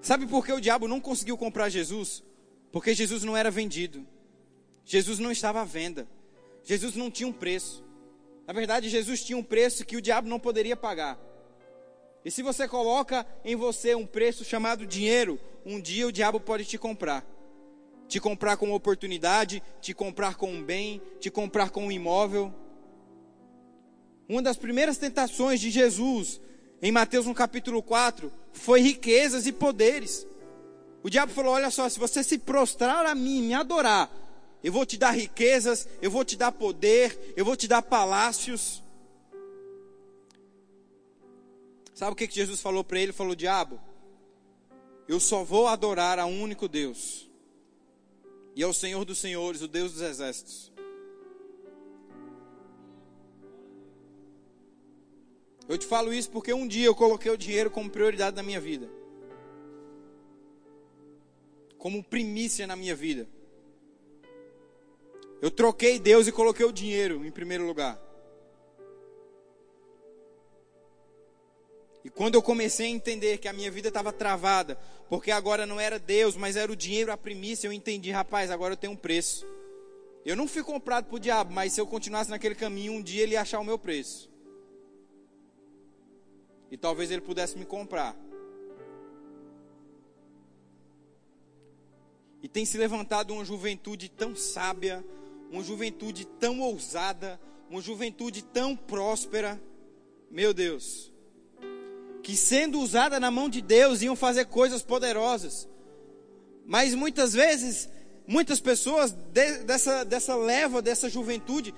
Sabe por que o diabo não conseguiu comprar Jesus? Porque Jesus não era vendido. Jesus não estava à venda. Jesus não tinha um preço. Na verdade, Jesus tinha um preço que o diabo não poderia pagar. E se você coloca em você um preço chamado dinheiro, um dia o diabo pode te comprar. Te comprar com oportunidade, te comprar com um bem, te comprar com um imóvel. Uma das primeiras tentações de Jesus em Mateus no capítulo 4 foi riquezas e poderes. O diabo falou: Olha só, se você se prostrar a mim, me adorar, eu vou te dar riquezas, eu vou te dar poder, eu vou te dar palácios. Sabe o que, Jesus falou para ele? Falou, diabo, eu só vou adorar a um único Deus, e é o Senhor dos Senhores, o Deus dos Exércitos. Eu te falo isso porque um dia eu coloquei o dinheiro como prioridade na minha vida, como primícia na minha vida. Eu troquei Deus e coloquei o dinheiro em primeiro lugar. E quando eu comecei a entender que a minha vida estava travada, porque agora não era Deus, mas era o dinheiro a primícia, eu entendi, rapaz, agora eu tenho um preço. Eu não fui comprado por diabo, mas se eu continuasse naquele caminho, um dia ele ia achar o meu preço. E talvez ele pudesse me comprar. Tem se levantado uma juventude tão sábia, uma juventude tão ousada, uma juventude tão próspera. Meu Deus que sendo usada na mão de Deus iam fazer coisas poderosas. Mas muitas vezes, muitas pessoas de, dessa, dessa leva, dessa juventude,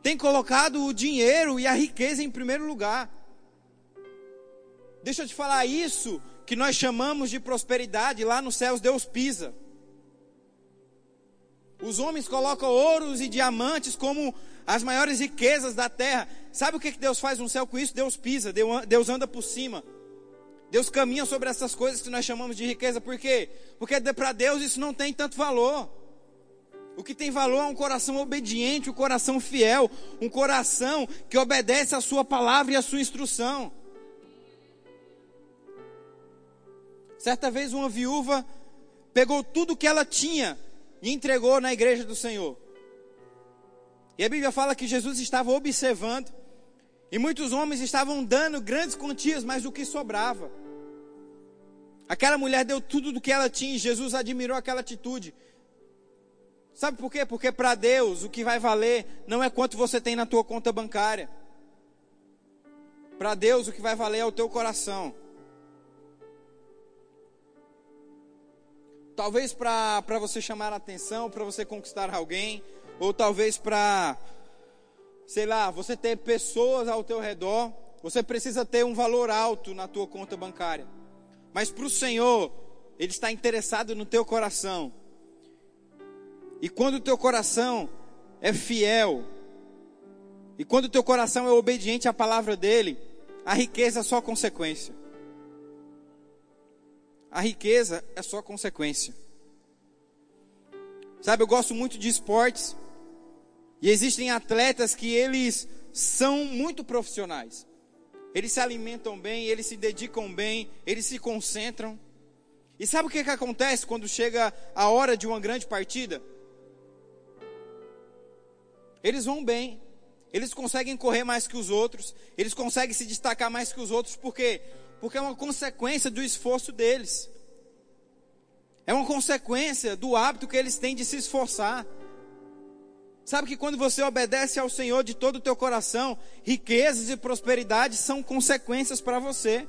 têm colocado o dinheiro e a riqueza em primeiro lugar. Deixa eu te falar isso que nós chamamos de prosperidade, lá nos céus Deus pisa. Os homens colocam ouros e diamantes como as maiores riquezas da terra. Sabe o que Deus faz no céu com isso? Deus pisa, Deus anda por cima. Deus caminha sobre essas coisas que nós chamamos de riqueza, por quê? Porque para Deus isso não tem tanto valor. O que tem valor é um coração obediente, um coração fiel, um coração que obedece a sua palavra e a sua instrução. Certa vez uma viúva pegou tudo que ela tinha e entregou na igreja do Senhor. E a Bíblia fala que Jesus estava observando, e muitos homens estavam dando grandes quantias, mas o que sobrava. Aquela mulher deu tudo do que ela tinha e Jesus admirou aquela atitude. Sabe por quê? Porque para Deus o que vai valer não é quanto você tem na tua conta bancária. Para Deus o que vai valer é o teu coração. Talvez para você chamar a atenção, para você conquistar alguém, ou talvez para, sei lá, você ter pessoas ao teu redor, você precisa ter um valor alto na tua conta bancária. Mas para o Senhor, Ele está interessado no teu coração. E quando o teu coração é fiel, e quando o teu coração é obediente à palavra dele, a riqueza é só consequência. A riqueza é só consequência. Sabe, eu gosto muito de esportes. E existem atletas que eles são muito profissionais. Eles se alimentam bem, eles se dedicam bem, eles se concentram. E sabe o que, que acontece quando chega a hora de uma grande partida? Eles vão bem, eles conseguem correr mais que os outros, eles conseguem se destacar mais que os outros, por quê? Porque é uma consequência do esforço deles, é uma consequência do hábito que eles têm de se esforçar. Sabe que quando você obedece ao Senhor de todo o teu coração, riquezas e prosperidade são consequências para você.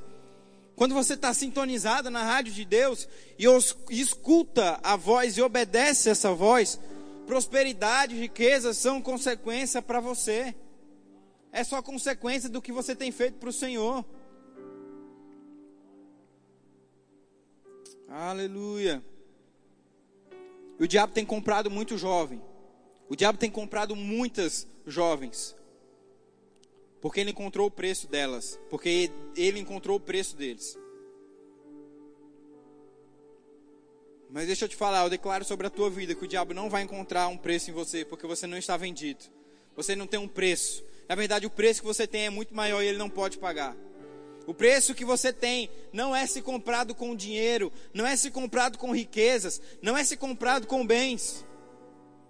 Quando você está sintonizado na rádio de Deus e escuta a voz e obedece essa voz, prosperidade e riquezas são consequência para você. É só consequência do que você tem feito para o Senhor. Aleluia. E o diabo tem comprado muito jovem. O diabo tem comprado muitas jovens. Porque ele encontrou o preço delas. Porque ele encontrou o preço deles. Mas deixa eu te falar, eu declaro sobre a tua vida que o diabo não vai encontrar um preço em você, porque você não está vendido. Você não tem um preço. Na verdade, o preço que você tem é muito maior e ele não pode pagar. O preço que você tem não é se comprado com dinheiro, não é se comprado com riquezas, não é se comprado com bens.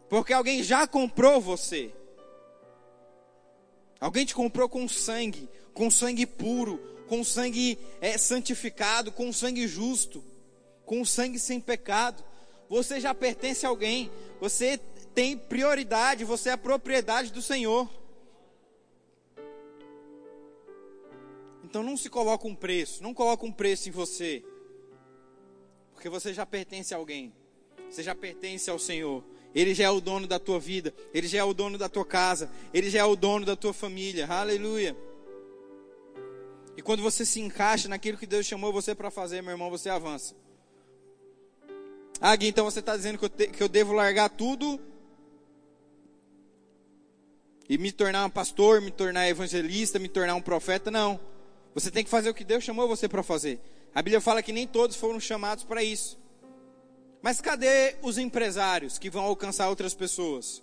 Porque alguém já comprou você. Alguém te comprou com sangue, com sangue puro, com sangue é, santificado, com sangue justo, com sangue sem pecado. Você já pertence a alguém. Você tem prioridade, você é a propriedade do Senhor. Então não se coloca um preço, não coloca um preço em você. Porque você já pertence a alguém. Você já pertence ao Senhor. Ele já é o dono da tua vida, ele já é o dono da tua casa, ele já é o dono da tua família. Aleluia. E quando você se encaixa naquilo que Deus chamou você para fazer, meu irmão, você avança. Ah, então você está dizendo que eu, te, que eu devo largar tudo e me tornar um pastor, me tornar evangelista, me tornar um profeta? Não. Você tem que fazer o que Deus chamou você para fazer. A Bíblia fala que nem todos foram chamados para isso. Mas cadê os empresários que vão alcançar outras pessoas?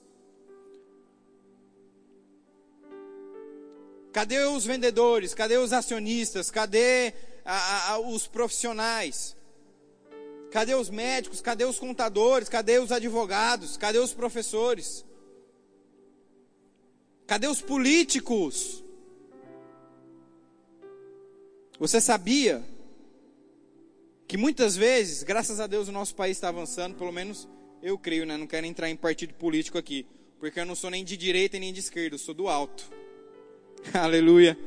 Cadê os vendedores? Cadê os acionistas? Cadê a, a, os profissionais? Cadê os médicos? Cadê os contadores? Cadê os advogados? Cadê os professores? Cadê os políticos? Você sabia que muitas vezes, graças a Deus, o nosso país está avançando, pelo menos eu creio, né? Não quero entrar em partido político aqui, porque eu não sou nem de direita nem de esquerda, eu sou do alto. Aleluia.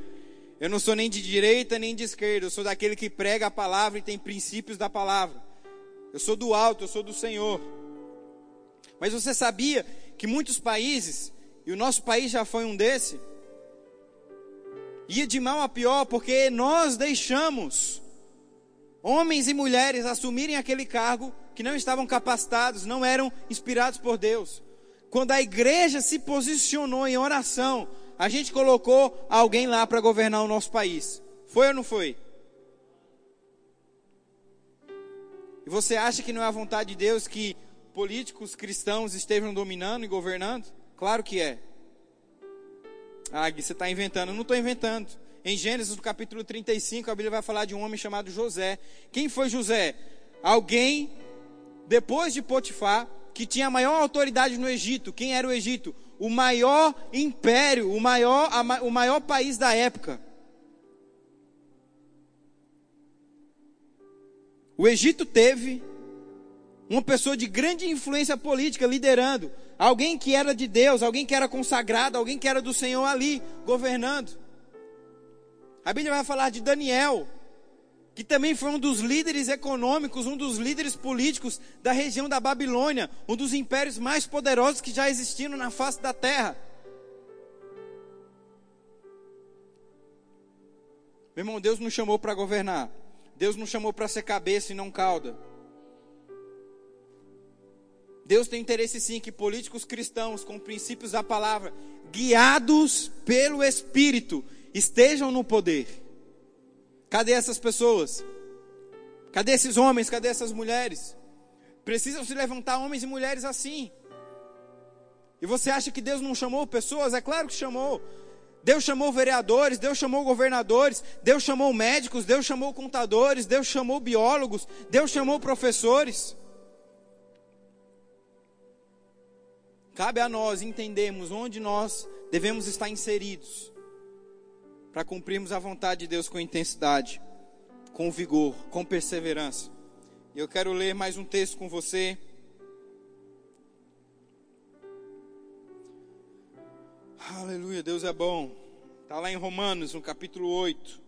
Eu não sou nem de direita nem de esquerda, eu sou daquele que prega a palavra e tem princípios da palavra. Eu sou do alto, eu sou do Senhor. Mas você sabia que muitos países, e o nosso país já foi um desse, ia de mal a pior porque nós deixamos homens e mulheres assumirem aquele cargo que não estavam capacitados, não eram inspirados por Deus. Quando a igreja se posicionou em oração, a gente colocou alguém lá para governar o nosso país. Foi ou não foi? E você acha que não é a vontade de Deus que políticos cristãos estejam dominando e governando? Claro que é. Ah, Gui, você está inventando. Eu não estou inventando. Em Gênesis, no capítulo 35, a Bíblia vai falar de um homem chamado José. Quem foi José? Alguém, depois de Potifar, que tinha a maior autoridade no Egito. Quem era o Egito? o maior império, o maior, o maior país da época. O Egito teve uma pessoa de grande influência política liderando, alguém que era de Deus, alguém que era consagrado, alguém que era do Senhor ali governando. A Bíblia vai falar de Daniel, que também foi um dos líderes econômicos, um dos líderes políticos da região da Babilônia, um dos impérios mais poderosos que já existiram na face da terra. Meu irmão, Deus nos chamou para governar. Deus nos chamou para ser cabeça e não cauda. Deus tem interesse sim que políticos cristãos com princípios da palavra, guiados pelo Espírito, estejam no poder. Cadê essas pessoas? Cadê esses homens? Cadê essas mulheres? Precisam se levantar homens e mulheres assim. E você acha que Deus não chamou pessoas? É claro que chamou. Deus chamou vereadores, Deus chamou governadores, Deus chamou médicos, Deus chamou contadores, Deus chamou biólogos, Deus chamou professores. Cabe a nós entendermos onde nós devemos estar inseridos para cumprirmos a vontade de Deus com intensidade, com vigor, com perseverança. E eu quero ler mais um texto com você. Aleluia, Deus é bom. Está lá em Romanos, no capítulo 8.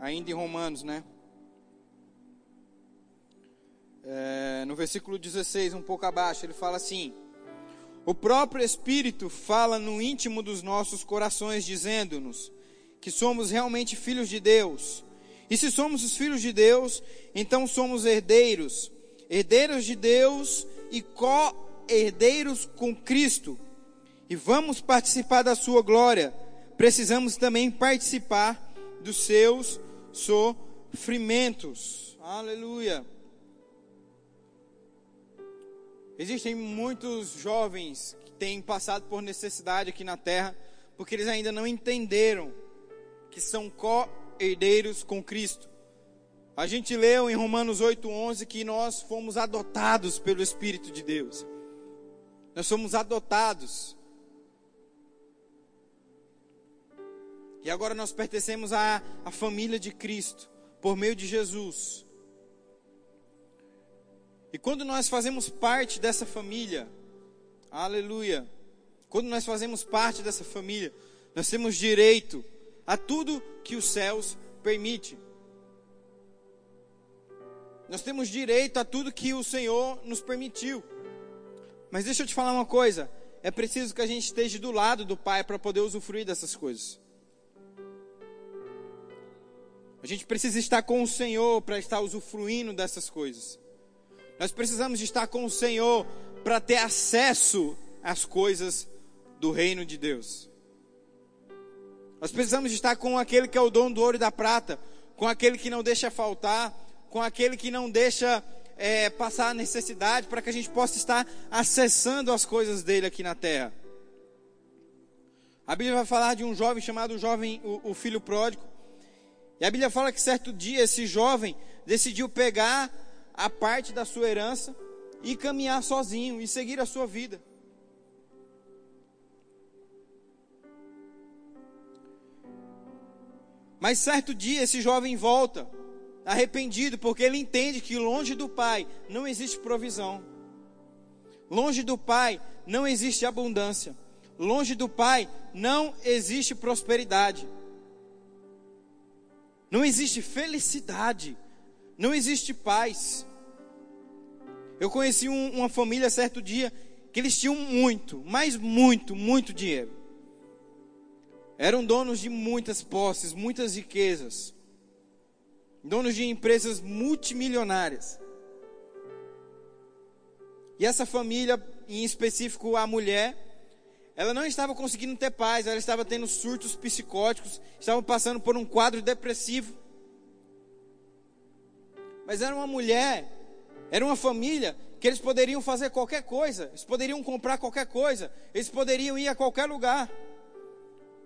Ainda em Romanos, né? É, no versículo 16, um pouco abaixo, ele fala assim: o próprio Espírito fala no íntimo dos nossos corações, dizendo-nos que somos realmente filhos de Deus. E se somos os filhos de Deus, então somos herdeiros, herdeiros de Deus e co-herdeiros com Cristo. E vamos participar da sua glória. Precisamos também participar dos seus sofrimentos. Aleluia. Existem muitos jovens que têm passado por necessidade aqui na terra, porque eles ainda não entenderam que são co-herdeiros com Cristo. A gente leu em Romanos 8:11 que nós fomos adotados pelo Espírito de Deus. Nós somos adotados. E agora nós pertencemos à, à família de Cristo, por meio de Jesus. E quando nós fazemos parte dessa família, aleluia, quando nós fazemos parte dessa família, nós temos direito a tudo que os céus permite. Nós temos direito a tudo que o Senhor nos permitiu. Mas deixa eu te falar uma coisa: é preciso que a gente esteja do lado do Pai para poder usufruir dessas coisas. A gente precisa estar com o Senhor para estar usufruindo dessas coisas. Nós precisamos de estar com o Senhor para ter acesso às coisas do reino de Deus. Nós precisamos de estar com aquele que é o dono do ouro e da prata, com aquele que não deixa faltar, com aquele que não deixa é, passar a necessidade, para que a gente possa estar acessando as coisas dele aqui na terra. A Bíblia vai falar de um jovem chamado jovem, o, o filho pródigo. E a Bíblia fala que certo dia esse jovem decidiu pegar a parte da sua herança e caminhar sozinho e seguir a sua vida. Mas certo dia esse jovem volta, arrependido, porque ele entende que longe do Pai não existe provisão. Longe do Pai não existe abundância. Longe do Pai não existe prosperidade. Não existe felicidade. Não existe paz. Eu conheci um, uma família certo dia que eles tinham muito, mas muito, muito dinheiro. Eram donos de muitas posses, muitas riquezas. Donos de empresas multimilionárias. E essa família, em específico a mulher, ela não estava conseguindo ter paz, ela estava tendo surtos psicóticos, estava passando por um quadro depressivo. Mas era uma mulher, era uma família que eles poderiam fazer qualquer coisa, eles poderiam comprar qualquer coisa, eles poderiam ir a qualquer lugar.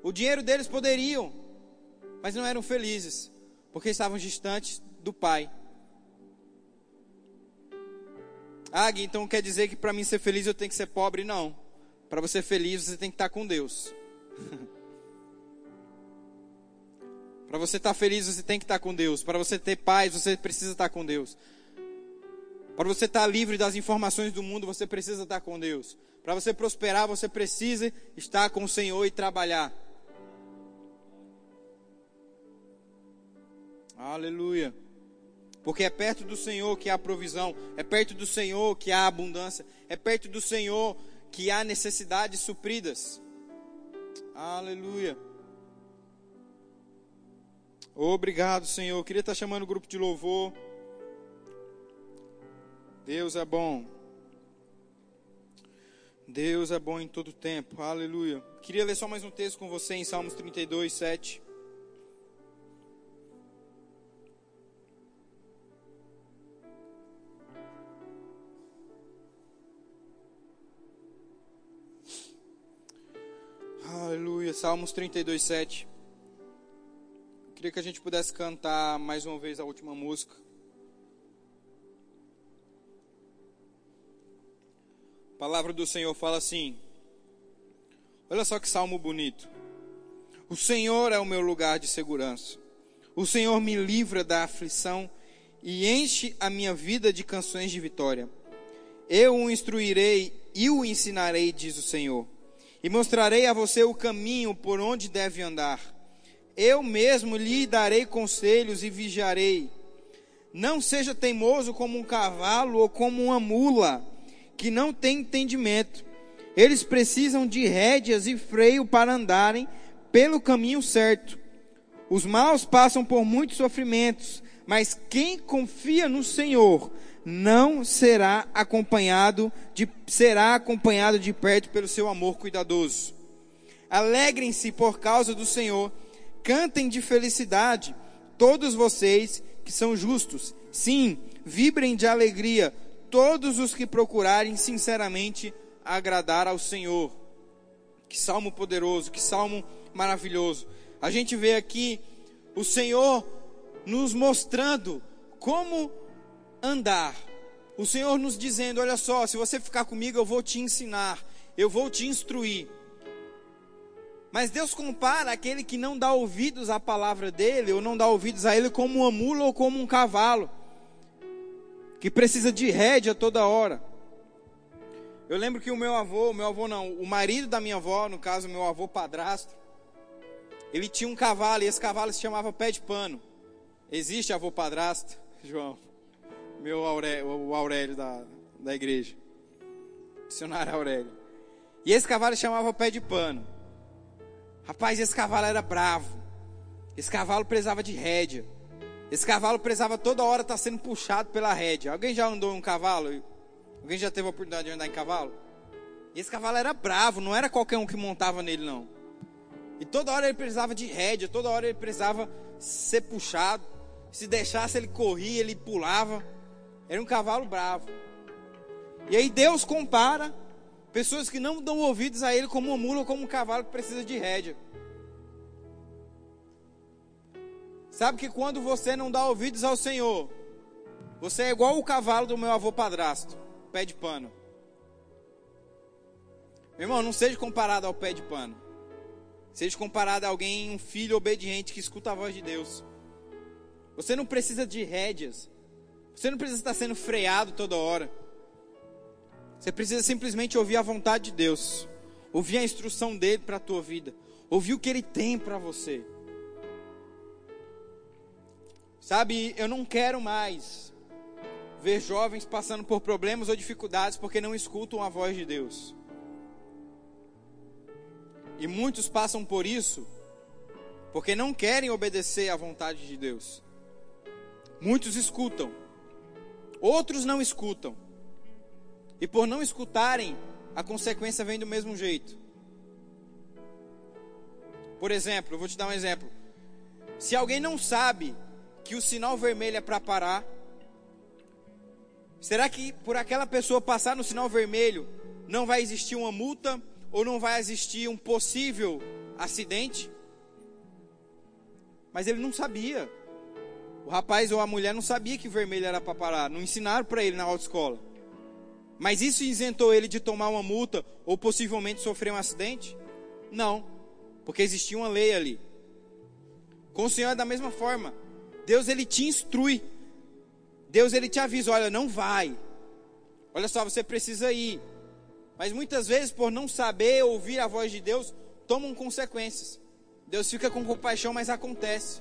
O dinheiro deles poderiam, mas não eram felizes, porque estavam distantes do Pai. Ah, então quer dizer que para mim ser feliz eu tenho que ser pobre? Não. Para você ser feliz você tem que estar com Deus. para você estar feliz você tem que estar com Deus. Para você ter paz você precisa estar com Deus. Para você estar livre das informações do mundo você precisa estar com Deus. Para você prosperar você precisa estar com o Senhor e trabalhar. Aleluia. Porque é perto do Senhor que há provisão, é perto do Senhor que há abundância, é perto do Senhor que há necessidades supridas. Aleluia. Obrigado, Senhor. Eu queria estar chamando o grupo de louvor. Deus é bom. Deus é bom em todo tempo. Aleluia. Queria ler só mais um texto com você em Salmos 32, 7. Aleluia. Salmos 32, 7. Queria que a gente pudesse cantar mais uma vez a última música. A palavra do Senhor fala assim. Olha só que salmo bonito. O Senhor é o meu lugar de segurança. O Senhor me livra da aflição e enche a minha vida de canções de vitória. Eu o instruirei e o ensinarei, diz o Senhor e mostrarei a você o caminho por onde deve andar. Eu mesmo lhe darei conselhos e vigiarei. Não seja teimoso como um cavalo ou como uma mula, que não tem entendimento. Eles precisam de rédeas e freio para andarem pelo caminho certo. Os maus passam por muitos sofrimentos, mas quem confia no Senhor não será acompanhado de será acompanhado de perto pelo seu amor cuidadoso. Alegrem-se por causa do Senhor, cantem de felicidade todos vocês que são justos. Sim, vibrem de alegria todos os que procurarem sinceramente agradar ao Senhor. Que salmo poderoso, que salmo maravilhoso. A gente vê aqui o Senhor nos mostrando como andar. O Senhor nos dizendo: olha só, se você ficar comigo, eu vou te ensinar, eu vou te instruir. Mas Deus compara aquele que não dá ouvidos à palavra dele, ou não dá ouvidos a ele, como uma mula ou como um cavalo, que precisa de rédea toda hora. Eu lembro que o meu avô, meu avô não, o marido da minha avó, no caso, meu avô padrasto, ele tinha um cavalo, e esse cavalo se chamava pé de pano. Existe avô padrasto, João? meu Aurélio, o Aurélio da, da igreja. Dicionário Aurélio. E esse cavalo chamava pé de pano. Rapaz, esse cavalo era bravo. Esse cavalo precisava de rédea. Esse cavalo precisava toda hora estar sendo puxado pela rédea. Alguém já andou em um cavalo? Alguém já teve a oportunidade de andar em cavalo? Esse cavalo era bravo, não era qualquer um que montava nele, não. E toda hora ele precisava de rédea, toda hora ele precisava ser puxado. Se deixasse, ele corria, ele pulava. Era um cavalo bravo. E aí Deus compara Pessoas que não dão ouvidos a Ele como uma mula ou como um cavalo que precisa de rédea. Sabe que quando você não dá ouvidos ao Senhor, você é igual o cavalo do meu avô padrasto, pé de pano. Meu irmão, não seja comparado ao pé de pano. Seja comparado a alguém, um filho obediente que escuta a voz de Deus. Você não precisa de rédeas. Você não precisa estar sendo freado toda hora. Você precisa simplesmente ouvir a vontade de Deus, ouvir a instrução dele para a tua vida, ouvir o que ele tem para você. Sabe, eu não quero mais ver jovens passando por problemas ou dificuldades porque não escutam a voz de Deus. E muitos passam por isso porque não querem obedecer à vontade de Deus. Muitos escutam, outros não escutam. E por não escutarem, a consequência vem do mesmo jeito. Por exemplo, eu vou te dar um exemplo. Se alguém não sabe que o sinal vermelho é para parar, será que por aquela pessoa passar no sinal vermelho não vai existir uma multa ou não vai existir um possível acidente? Mas ele não sabia. O rapaz ou a mulher não sabia que vermelho era para parar, não ensinaram para ele na autoescola. Mas isso isentou ele de tomar uma multa ou possivelmente sofrer um acidente? Não, porque existia uma lei ali. Com o Senhor é da mesma forma. Deus ele te instrui. Deus ele te avisa, olha, não vai. Olha só, você precisa ir. Mas muitas vezes, por não saber ouvir a voz de Deus, tomam consequências. Deus fica com compaixão, mas acontece.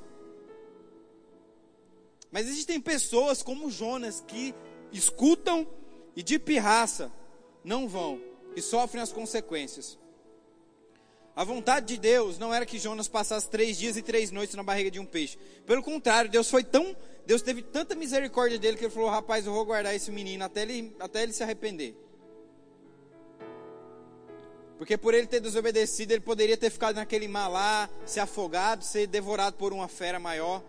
Mas existem pessoas como Jonas que escutam e de pirraça não vão e sofrem as consequências. A vontade de Deus não era que Jonas passasse três dias e três noites na barriga de um peixe. Pelo contrário, Deus foi tão, Deus teve tanta misericórdia dele que ele falou: rapaz, eu vou guardar esse menino até ele, até ele se arrepender. Porque por ele ter desobedecido, ele poderia ter ficado naquele mar lá, ser afogado, ser devorado por uma fera maior.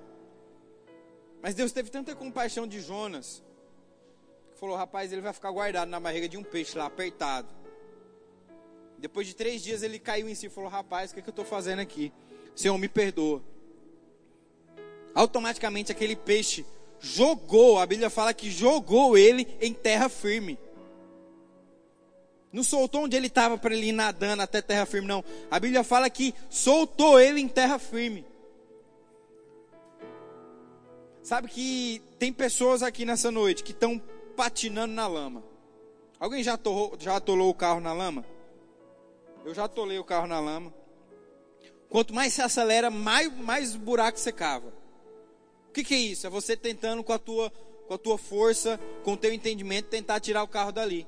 Mas Deus teve tanta compaixão de Jonas, falou: rapaz, ele vai ficar guardado na barriga de um peixe lá, apertado. Depois de três dias ele caiu em si e falou: rapaz, o que, é que eu estou fazendo aqui? Senhor, me perdoa. Automaticamente aquele peixe jogou, a Bíblia fala que jogou ele em terra firme. Não soltou onde ele estava para ele ir nadando até terra firme, não. A Bíblia fala que soltou ele em terra firme. Sabe que tem pessoas aqui nessa noite que estão patinando na lama. Alguém já, atolou, já atolou o carro na lama? Eu já atolei o carro na lama. Quanto mais se acelera, mais, mais buraco você cava. O que, que é isso? É você tentando com a tua, com a tua força, com o teu entendimento, tentar tirar o carro dali.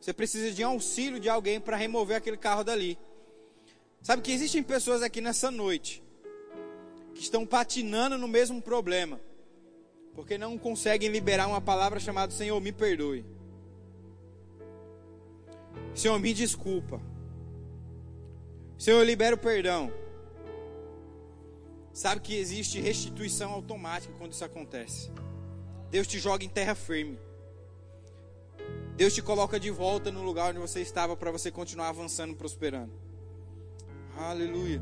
Você precisa de auxílio de alguém para remover aquele carro dali. Sabe que existem pessoas aqui nessa noite que estão patinando no mesmo problema porque não conseguem liberar uma palavra chamada Senhor, me perdoe. Senhor, me desculpa. Senhor, libera o perdão. Sabe que existe restituição automática quando isso acontece. Deus te joga em terra firme. Deus te coloca de volta no lugar onde você estava para você continuar avançando, prosperando. Aleluia.